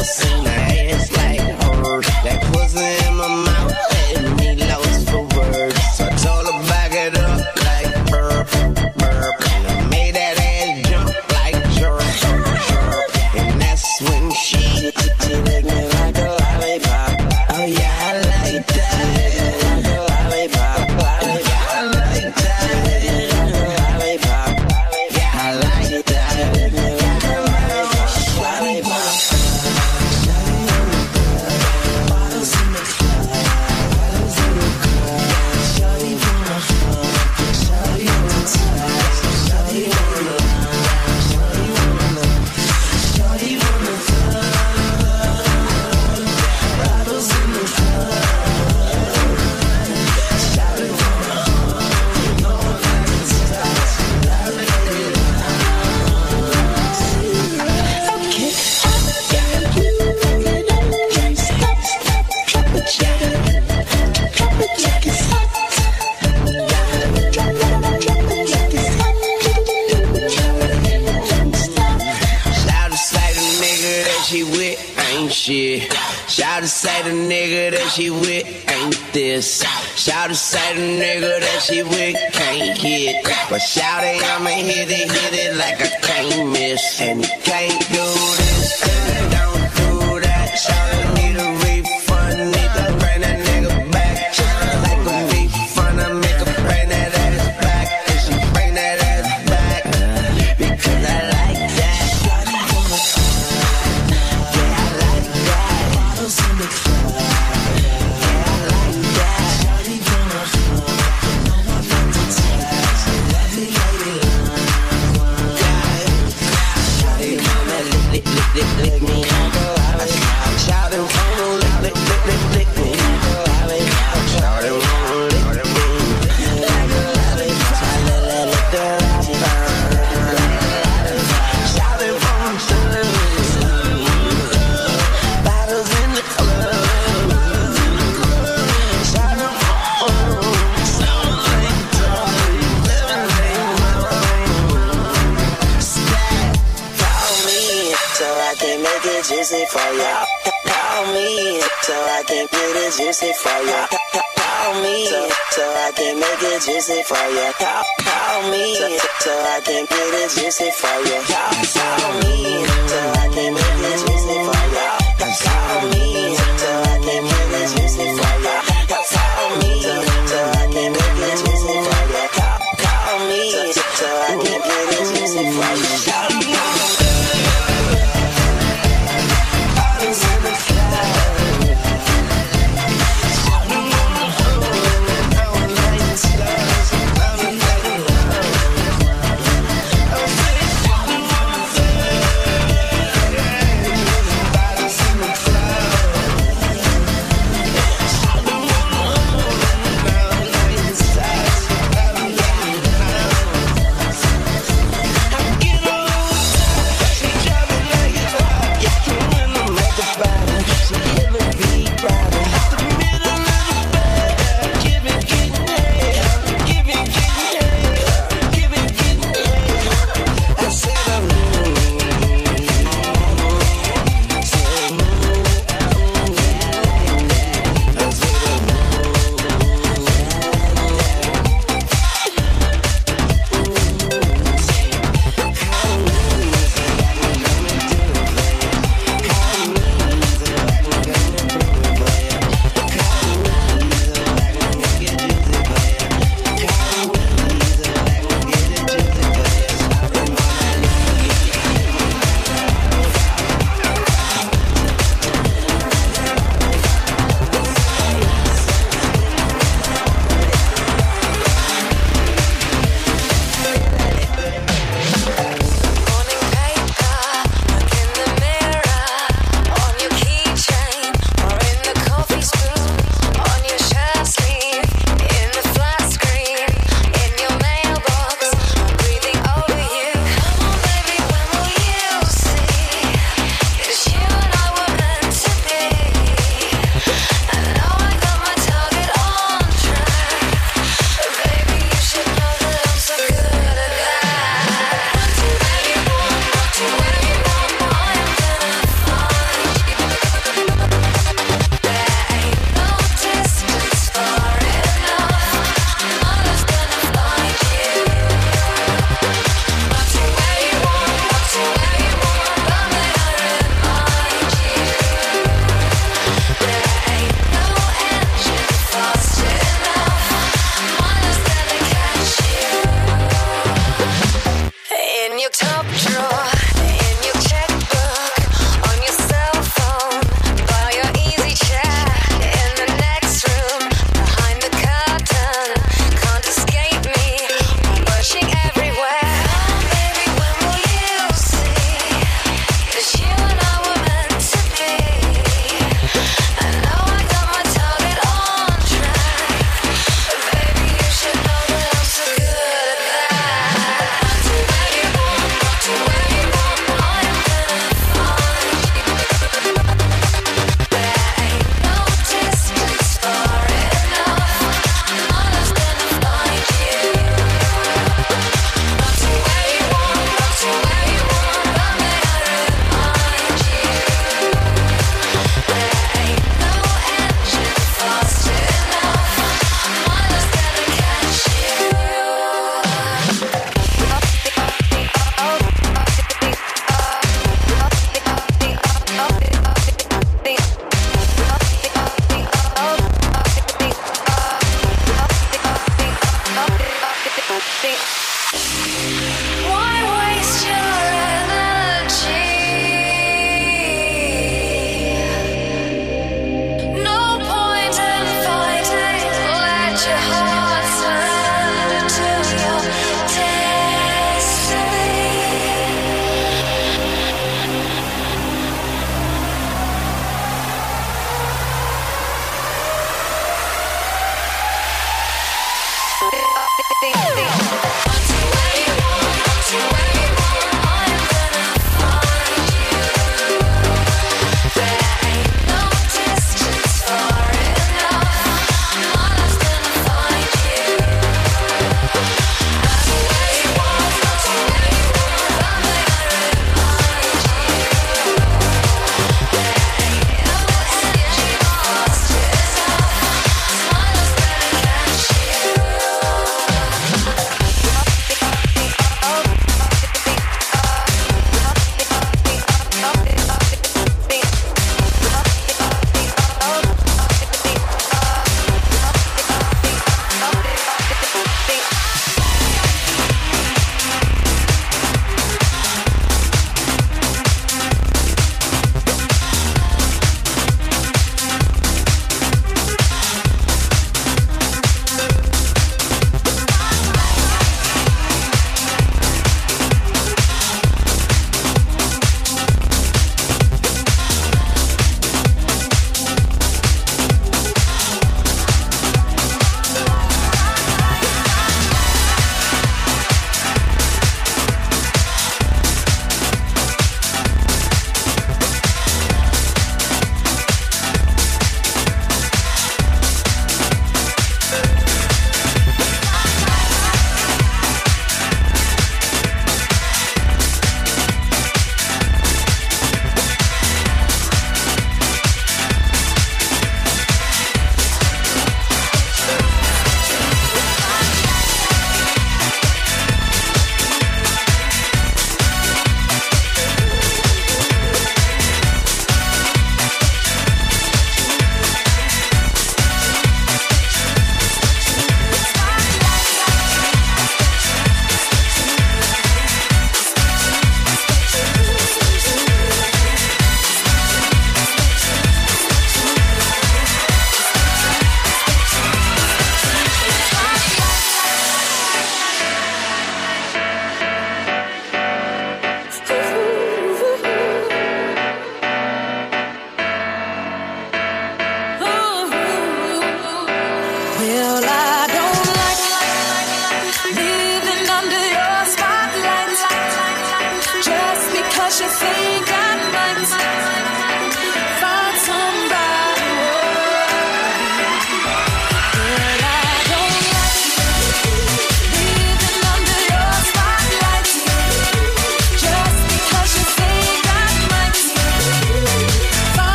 never.